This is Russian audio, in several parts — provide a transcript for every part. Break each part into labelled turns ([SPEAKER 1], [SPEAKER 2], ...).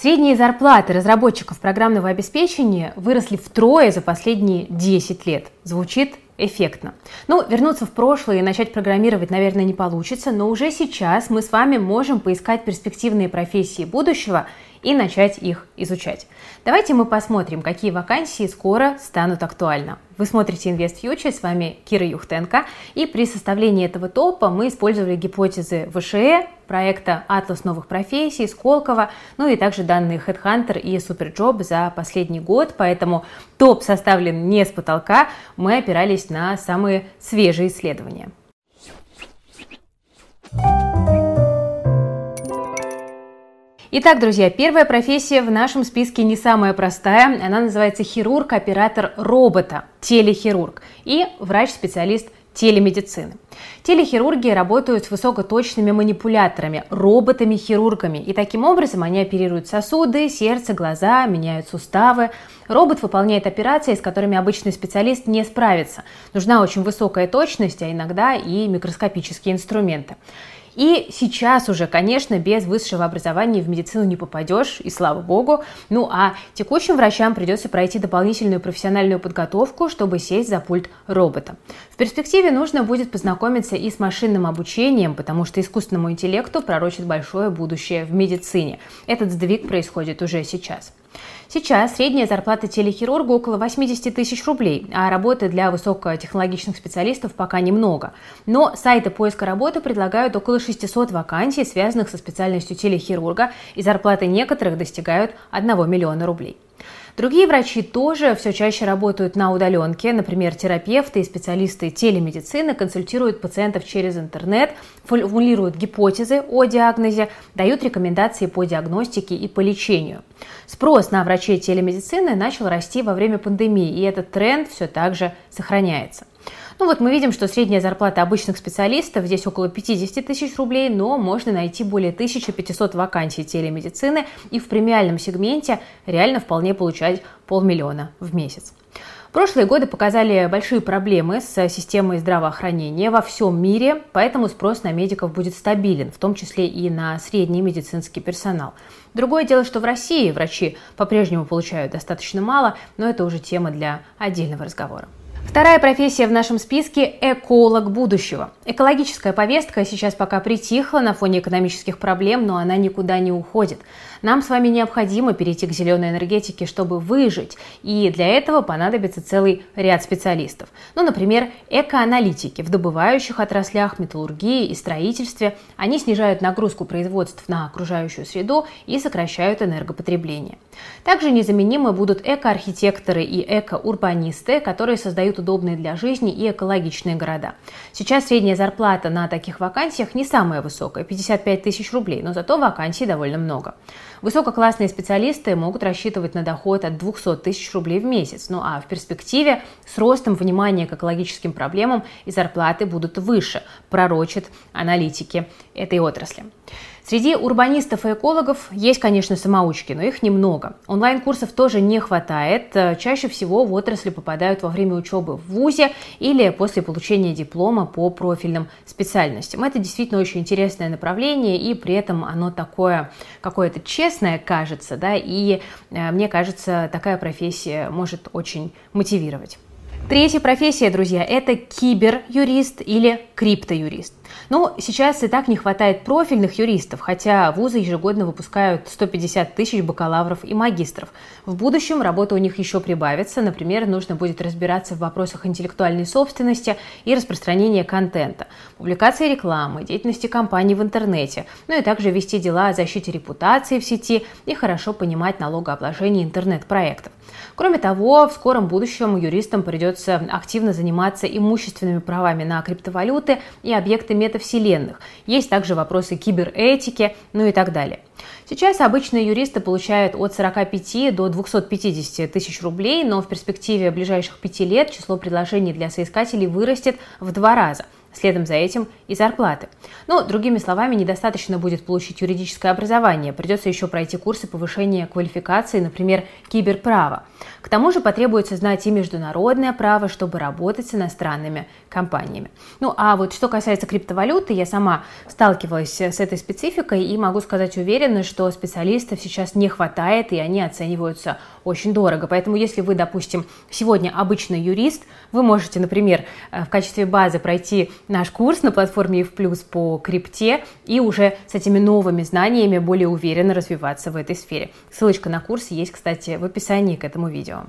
[SPEAKER 1] Средние зарплаты разработчиков программного обеспечения выросли втрое за последние 10 лет. Звучит эффектно. Ну, вернуться в прошлое и начать программировать, наверное, не получится, но уже сейчас мы с вами можем поискать перспективные профессии будущего и начать их изучать. Давайте мы посмотрим, какие вакансии скоро станут актуальны. Вы смотрите Invest Future, с вами Кира Юхтенко, и при составлении этого топа мы использовали гипотезы ВШЭ, проекта «Атлас новых профессий», Сколково, ну и также данные Headhunter и Superjob за последний год, поэтому топ составлен не с потолка, мы опирались на самые свежие исследования. Итак, друзья, первая профессия в нашем списке не самая простая. Она называется хирург-оператор робота, телехирург и врач-специалист телемедицины. Телехирурги работают с высокоточными манипуляторами, роботами-хирургами, и таким образом они оперируют сосуды, сердце, глаза, меняют суставы. Робот выполняет операции, с которыми обычный специалист не справится. Нужна очень высокая точность, а иногда и микроскопические инструменты. И сейчас уже, конечно, без высшего образования в медицину не попадешь, и слава богу. Ну а текущим врачам придется пройти дополнительную профессиональную подготовку, чтобы сесть за пульт робота. В перспективе нужно будет познакомиться и с машинным обучением, потому что искусственному интеллекту пророчит большое будущее в медицине. Этот сдвиг происходит уже сейчас. Сейчас средняя зарплата телехирурга около 80 тысяч рублей, а работы для высокотехнологичных специалистов пока немного. Но сайты поиска работы предлагают около 600 вакансий, связанных со специальностью телехирурга, и зарплаты некоторых достигают 1 миллиона рублей. Другие врачи тоже все чаще работают на удаленке. Например, терапевты и специалисты телемедицины консультируют пациентов через интернет, формулируют гипотезы о диагнозе, дают рекомендации по диагностике и по лечению. Спрос на врачей телемедицины начал расти во время пандемии, и этот тренд все так же сохраняется. Ну вот мы видим, что средняя зарплата обычных специалистов здесь около 50 тысяч рублей, но можно найти более 1500 вакансий телемедицины и в премиальном сегменте реально вполне получать полмиллиона в месяц. Прошлые годы показали большие проблемы с системой здравоохранения во всем мире, поэтому спрос на медиков будет стабилен, в том числе и на средний медицинский персонал. Другое дело, что в России врачи по-прежнему получают достаточно мало, но это уже тема для отдельного разговора. Вторая профессия в нашем списке – эколог будущего. Экологическая повестка сейчас пока притихла на фоне экономических проблем, но она никуда не уходит. Нам с вами необходимо перейти к зеленой энергетике, чтобы выжить, и для этого понадобится целый ряд специалистов. Ну, например, экоаналитики в добывающих отраслях, металлургии и строительстве. Они снижают нагрузку производств на окружающую среду и сокращают энергопотребление. Также незаменимы будут экоархитекторы и экоурбанисты, которые создают удобные для жизни и экологичные города. Сейчас средняя зарплата на таких вакансиях не самая высокая – 55 тысяч рублей, но зато вакансий довольно много. Высококлассные специалисты могут рассчитывать на доход от 200 тысяч рублей в месяц. Ну а в перспективе с ростом внимания к экологическим проблемам и зарплаты будут выше, пророчат аналитики этой отрасли. Среди урбанистов и экологов есть, конечно, самоучки, но их немного. Онлайн-курсов тоже не хватает. Чаще всего в отрасли попадают во время учебы в ВУЗе или после получения диплома по профильным специальностям. Это действительно очень интересное направление, и при этом оно такое какое-то честное кажется, да, и э, мне кажется, такая профессия может очень мотивировать. Третья профессия, друзья, это киберюрист или криптоюрист. Но сейчас и так не хватает профильных юристов, хотя вузы ежегодно выпускают 150 тысяч бакалавров и магистров. В будущем работа у них еще прибавится. Например, нужно будет разбираться в вопросах интеллектуальной собственности и распространения контента, публикации рекламы, деятельности компаний в интернете, ну и также вести дела о защите репутации в сети и хорошо понимать налогообложение интернет-проектов. Кроме того, в скором будущем юристам придется активно заниматься имущественными правами на криптовалюты и объекты метавселенных. Есть также вопросы киберетики, ну и так далее. Сейчас обычные юристы получают от 45 до 250 тысяч рублей, но в перспективе ближайших пяти лет число предложений для соискателей вырастет в два раза. Следом за этим и зарплаты. Ну, другими словами, недостаточно будет получить юридическое образование, придется еще пройти курсы повышения квалификации, например, киберправа. К тому же потребуется знать и международное право, чтобы работать с иностранными компаниями. Ну, а вот что касается криптовалюты, я сама сталкивалась с этой спецификой и могу сказать уверенно, что специалистов сейчас не хватает, и они оцениваются очень дорого. Поэтому если вы, допустим, сегодня обычный юрист, вы можете, например, э, в качестве базы пройти наш курс на платформе EF+, по крипте и уже с этими новыми знаниями более уверенно развиваться в этой сфере. Ссылочка на курс есть, кстати, в описании к этому видео.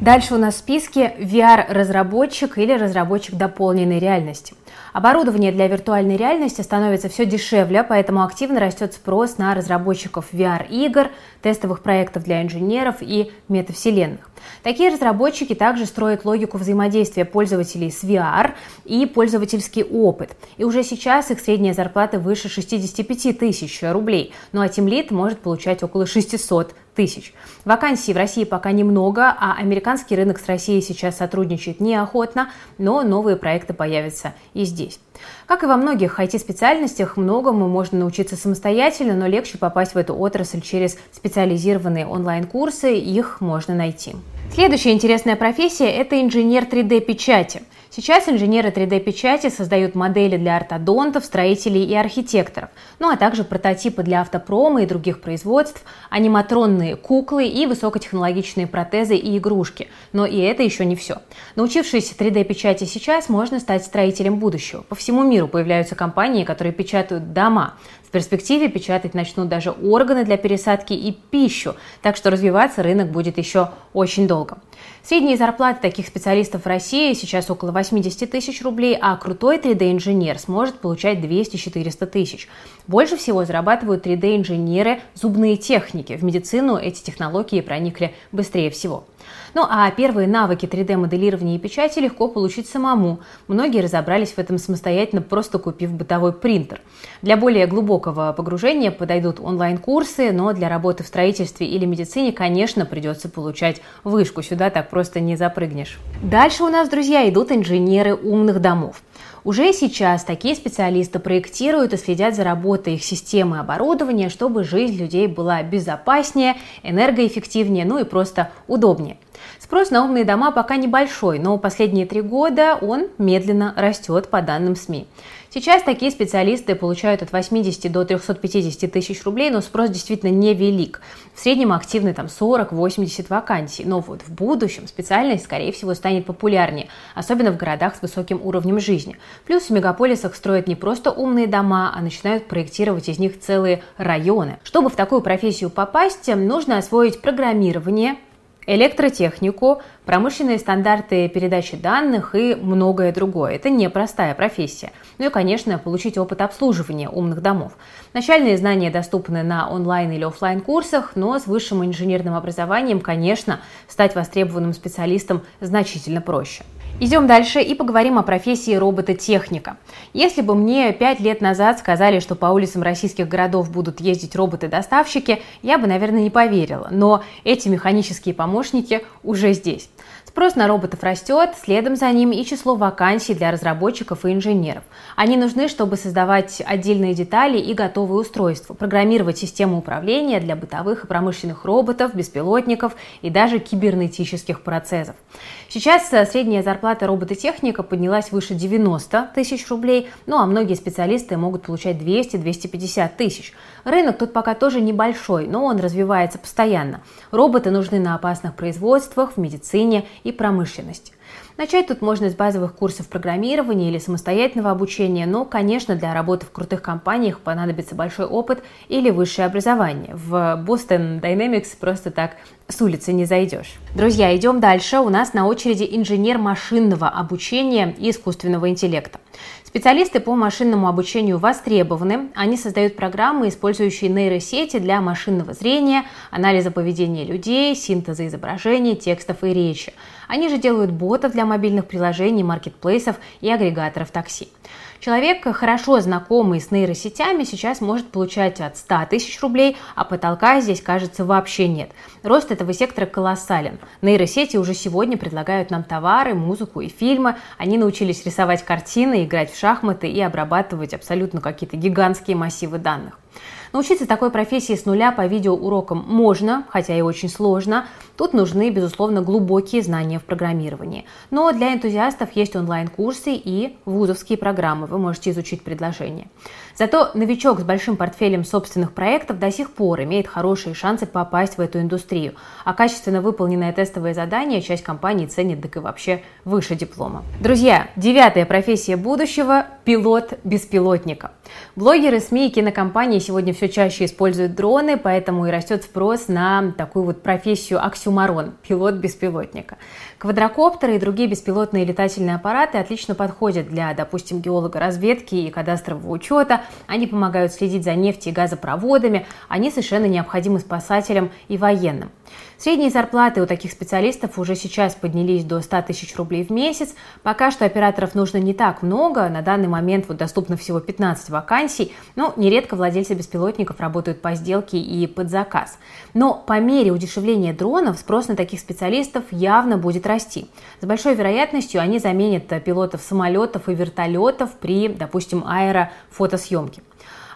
[SPEAKER 1] Дальше у нас в списке VR-разработчик или разработчик дополненной реальности. Оборудование для виртуальной реальности становится все дешевле, поэтому активно растет спрос на разработчиков VR-игр, тестовых проектов для инженеров и метавселенных. Такие разработчики также строят логику взаимодействия пользователей с VR и пользовательский опыт. И уже сейчас их средняя зарплата выше 65 тысяч рублей, ну а Тимлит может получать около 600 тысяч. Вакансий в России пока немного, а американский рынок с Россией сейчас сотрудничает неохотно, но новые проекты появятся и здесь. Как и во многих IT-специальностях, многому можно научиться самостоятельно, но легче попасть в эту отрасль через специализированные онлайн-курсы, их можно найти. Следующая интересная профессия – это инженер 3D-печати – Сейчас инженеры 3D-печати создают модели для ортодонтов, строителей и архитекторов, ну а также прототипы для автопрома и других производств, аниматронные куклы и высокотехнологичные протезы и игрушки. Но и это еще не все. Научившись 3D-печати сейчас, можно стать строителем будущего. По всему миру появляются компании, которые печатают дома. В перспективе печатать начнут даже органы для пересадки и пищу, так что развиваться рынок будет еще очень долго. Средние зарплаты таких специалистов в России сейчас около 80 тысяч рублей, а крутой 3D-инженер сможет получать 200-400 тысяч. Больше всего зарабатывают 3D-инженеры зубные техники. В медицину эти технологии проникли быстрее всего. Ну а первые навыки 3D-моделирования и печати легко получить самому. Многие разобрались в этом самостоятельно, просто купив бытовой принтер. Для более глубокого погружения подойдут онлайн-курсы, но для работы в строительстве или медицине, конечно, придется получать вышку. Сюда так просто не запрыгнешь. Дальше у нас, друзья, идут инженеры умных домов. Уже сейчас такие специалисты проектируют и следят за работой их системы оборудования, чтобы жизнь людей была безопаснее, энергоэффективнее, ну и просто удобнее. Спрос на умные дома пока небольшой, но последние три года он медленно растет по данным СМИ. Сейчас такие специалисты получают от 80 до 350 тысяч рублей, но спрос действительно невелик. В среднем активны там 40-80 вакансий. Но вот в будущем специальность, скорее всего, станет популярнее, особенно в городах с высоким уровнем жизни. Плюс в мегаполисах строят не просто умные дома, а начинают проектировать из них целые районы. Чтобы в такую профессию попасть, нужно освоить программирование, электротехнику, промышленные стандарты передачи данных и многое другое. Это непростая профессия. Ну и, конечно, получить опыт обслуживания умных домов. Начальные знания доступны на онлайн или офлайн курсах, но с высшим инженерным образованием, конечно, стать востребованным специалистом значительно проще. Идем дальше и поговорим о профессии робототехника. Если бы мне пять лет назад сказали, что по улицам российских городов будут ездить роботы-доставщики, я бы, наверное, не поверила. Но эти механические помощники уже здесь. Спрос на роботов растет, следом за ним и число вакансий для разработчиков и инженеров. Они нужны, чтобы создавать отдельные детали и готовые устройства, программировать систему управления для бытовых и промышленных роботов, беспилотников и даже кибернетических процессов. Сейчас э, средняя зарплата робототехника поднялась выше 90 тысяч рублей, ну а многие специалисты могут получать 200-250 тысяч. Рынок тут пока тоже небольшой, но он развивается постоянно. Роботы нужны на опасных производствах, в медицине и промышленности. Начать тут можно с базовых курсов программирования или самостоятельного обучения, но, конечно, для работы в крутых компаниях понадобится большой опыт или высшее образование. В Boston Dynamics просто так с улицы не зайдешь. Друзья, идем дальше. У нас на очереди инженер машинного обучения и искусственного интеллекта. Специалисты по машинному обучению востребованы. Они создают программы, использующие нейросети для машинного зрения, анализа поведения людей, синтеза изображений, текстов и речи. Они же делают самолетов для мобильных приложений, маркетплейсов и агрегаторов такси. Человек, хорошо знакомый с нейросетями, сейчас может получать от 100 тысяч рублей, а потолка здесь, кажется, вообще нет. Рост этого сектора колоссален. Нейросети уже сегодня предлагают нам товары, музыку и фильмы. Они научились рисовать картины, играть в шахматы и обрабатывать абсолютно какие-то гигантские массивы данных. Научиться такой профессии с нуля по видеоурокам можно, хотя и очень сложно. Тут нужны, безусловно, глубокие знания в программировании. Но для энтузиастов есть онлайн-курсы и вузовские программы. Вы можете изучить предложение. Зато новичок с большим портфелем собственных проектов до сих пор имеет хорошие шансы попасть в эту индустрию. А качественно выполненное тестовое задание часть компаний ценит, так и вообще выше диплома. Друзья, девятая профессия будущего – пилот беспилотника. Блогеры, СМИ и кинокомпании сегодня все чаще используют дроны, поэтому и растет спрос на такую вот профессию оксюмарон – пилот беспилотника. Квадрокоптеры и другие беспилотные летательные аппараты отлично подходят для, допустим, геолога разведки и кадастрового учета. Они помогают следить за нефтью и газопроводами. Они совершенно необходимы спасателям и военным. Средние зарплаты у таких специалистов уже сейчас поднялись до 100 тысяч рублей в месяц. Пока что операторов нужно не так много. На данный момент вот доступно всего 15 вакансий. Но нередко владельцы беспилотников работают по сделке и под заказ. Но по мере удешевления дронов спрос на таких специалистов явно будет расти. С большой вероятностью они заменят пилотов самолетов и вертолетов при, допустим, аэрофотосъемке.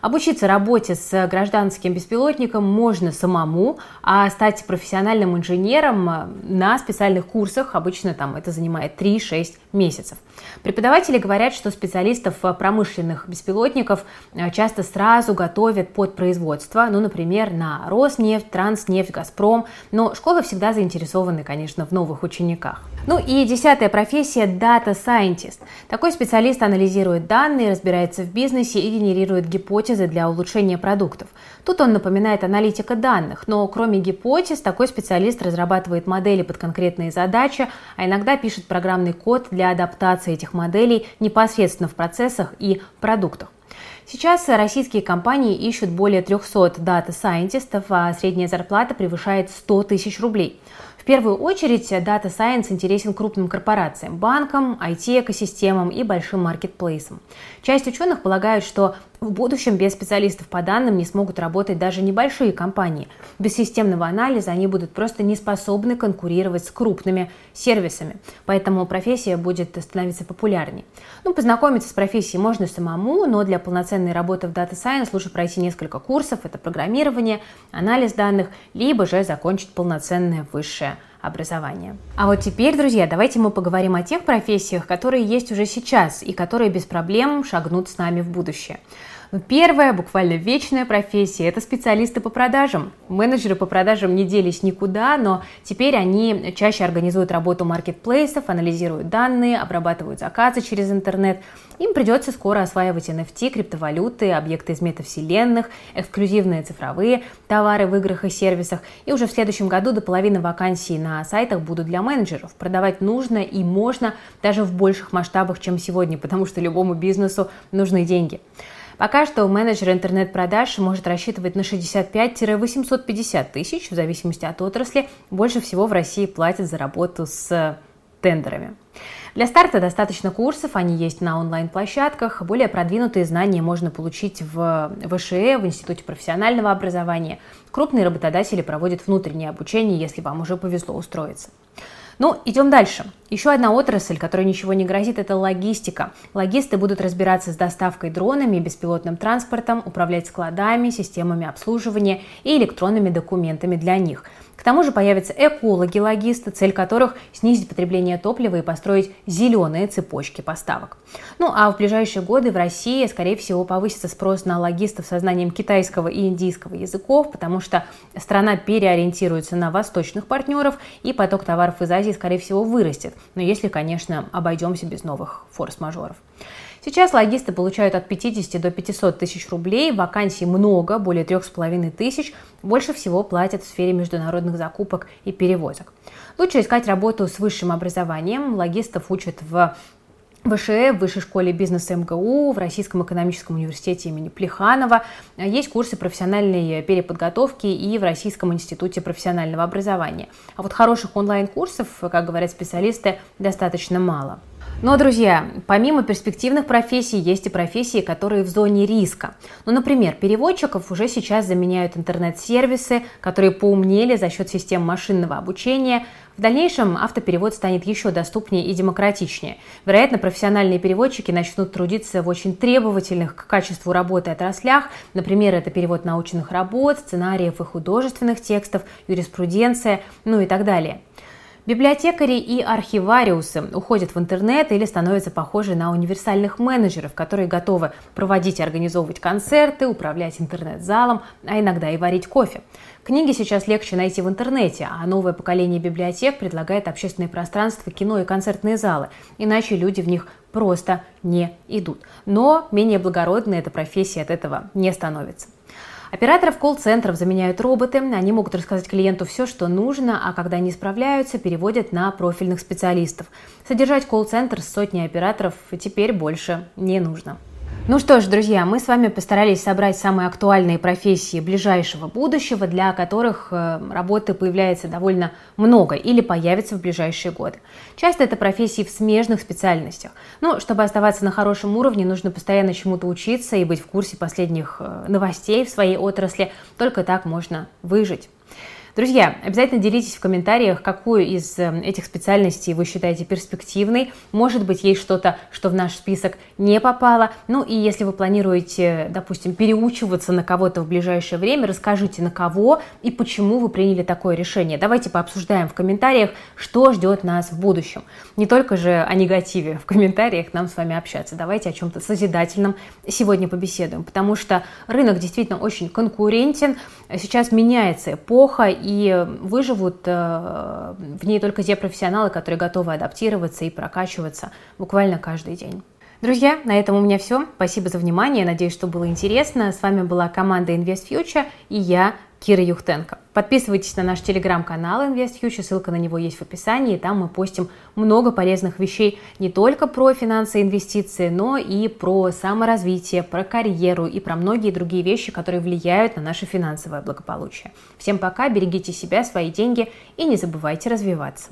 [SPEAKER 1] Обучиться работе с гражданским беспилотником можно самому, а стать профессиональным инженером на специальных курсах обычно там это занимает 3-6 месяцев. Преподаватели говорят, что специалистов промышленных беспилотников э, часто сразу готовят под производство, ну, например, на Роснефть, Транснефть, Газпром, но школы всегда заинтересованы, конечно, в новых учениках. Ну и десятая профессия – Data Scientist. Такой специалист анализирует данные, разбирается в бизнесе и генерирует гипотезы для улучшения продуктов. Тут он напоминает аналитика данных, но кроме гипотез, такой специалист разрабатывает модели под конкретные задачи, а иногда пишет программный код для адаптации этих моделей непосредственно в процессах и продуктах. Сейчас российские компании ищут более 300 дата-сайентистов, а средняя зарплата превышает 100 тысяч рублей. В первую очередь Data Science интересен крупным корпорациям, банкам, IT-экосистемам и большим маркетплейсам. Часть ученых полагают, что в будущем без специалистов по данным не смогут работать даже небольшие компании. Без системного анализа они будут просто не способны конкурировать с крупными сервисами. Поэтому профессия будет становиться популярней. Ну, познакомиться с профессией можно самому, но для полноценной работы в Data Science лучше пройти несколько курсов. Это программирование, анализ данных, либо же закончить полноценное высшее образования. А вот теперь, друзья, давайте мы поговорим о тех профессиях, которые есть уже сейчас и которые без проблем шагнут с нами в будущее. Ну, первая, буквально вечная профессия – это специалисты по продажам. Менеджеры по продажам не делись никуда, но теперь они чаще организуют работу маркетплейсов, анализируют данные, обрабатывают заказы через интернет. Им придется скоро осваивать NFT, криптовалюты, объекты из метавселенных, эксклюзивные цифровые товары в играх и сервисах. И уже в следующем году до половины вакансий на сайтах будут для менеджеров. Продавать нужно и можно даже в больших масштабах, чем сегодня, потому что любому бизнесу нужны деньги. Пока что менеджер интернет-продаж может рассчитывать на 65-850 тысяч, в зависимости от отрасли. Больше всего в России платят за работу с тендерами. Для старта достаточно курсов, они есть на онлайн-площадках. Более продвинутые знания можно получить в ВШЭ, в Институте профессионального образования. Крупные работодатели проводят внутреннее обучение, если вам уже повезло устроиться. Ну, идем дальше. Еще одна отрасль, которой ничего не грозит, это логистика. Логисты будут разбираться с доставкой дронами, беспилотным транспортом, управлять складами, системами обслуживания и электронными документами для них – к тому же появятся экологи-логисты, цель которых снизить потребление топлива и построить зеленые цепочки поставок. Ну а в ближайшие годы в России, скорее всего, повысится спрос на логистов со знанием китайского и индийского языков, потому что страна переориентируется на восточных партнеров, и поток товаров из Азии, скорее всего, вырастет. Но если, конечно, обойдемся без новых форс-мажоров. Сейчас логисты получают от 50 до 500 тысяч рублей, вакансий много, более 3,5 тысяч. Больше всего платят в сфере международных закупок и перевозок. Лучше искать работу с высшим образованием. Логистов учат в ВШЭ, в Высшей школе бизнеса МГУ, в Российском экономическом университете имени Плеханова. Есть курсы профессиональной переподготовки и в Российском институте профессионального образования. А вот хороших онлайн-курсов, как говорят специалисты, достаточно мало. Но, друзья, помимо перспективных профессий, есть и профессии, которые в зоне риска. Ну, например, переводчиков уже сейчас заменяют интернет-сервисы, которые поумнели за счет систем машинного обучения. В дальнейшем автоперевод станет еще доступнее и демократичнее. Вероятно, профессиональные переводчики начнут трудиться в очень требовательных к качеству работы отраслях. Например, это перевод научных работ, сценариев и художественных текстов, юриспруденция, ну и так далее. Библиотекари и архивариусы уходят в интернет или становятся похожи на универсальных менеджеров, которые готовы проводить и организовывать концерты, управлять интернет-залом, а иногда и варить кофе. Книги сейчас легче найти в интернете, а новое поколение библиотек предлагает общественное пространство, кино и концертные залы, иначе люди в них просто не идут. Но менее благородной эта профессия от этого не становится. Операторов колл-центров заменяют роботы. Они могут рассказать клиенту все, что нужно, а когда не справляются, переводят на профильных специалистов. Содержать колл-центр с сотней операторов теперь больше не нужно. Ну что ж, друзья, мы с вами постарались собрать самые актуальные профессии ближайшего будущего, для которых э, работы появляется довольно много или появится в ближайшие годы. Часто это профессии в смежных специальностях. Но чтобы оставаться на хорошем уровне, нужно постоянно чему-то учиться и быть в курсе последних э, новостей в своей отрасли. Только так можно выжить. Друзья, обязательно делитесь в комментариях, какую из эм, этих специальностей вы считаете перспективной. Может быть, есть что-то, что в наш список не попало. Ну и если вы планируете, допустим, переучиваться на кого-то в ближайшее время, расскажите, на кого и почему вы приняли такое решение. Давайте пообсуждаем в комментариях, что ждет нас в будущем. Не только же о негативе в комментариях нам с вами общаться. Давайте о чем-то созидательном сегодня побеседуем, потому что рынок действительно очень конкурентен. Сейчас меняется эпоха, и выживут э, в ней только те профессионалы, которые готовы адаптироваться и прокачиваться буквально каждый день. Друзья, на этом у меня все. Спасибо за внимание. Надеюсь, что было интересно. С вами была команда Invest Future и я, Кира Юхтенко. Подписывайтесь на наш телеграм-канал Invest Future, ссылка на него есть в описании. Там мы постим много полезных вещей не только про финансы и инвестиции, но и про саморазвитие, про карьеру и про многие другие вещи, которые влияют на наше финансовое благополучие. Всем пока, берегите себя, свои деньги и не забывайте развиваться.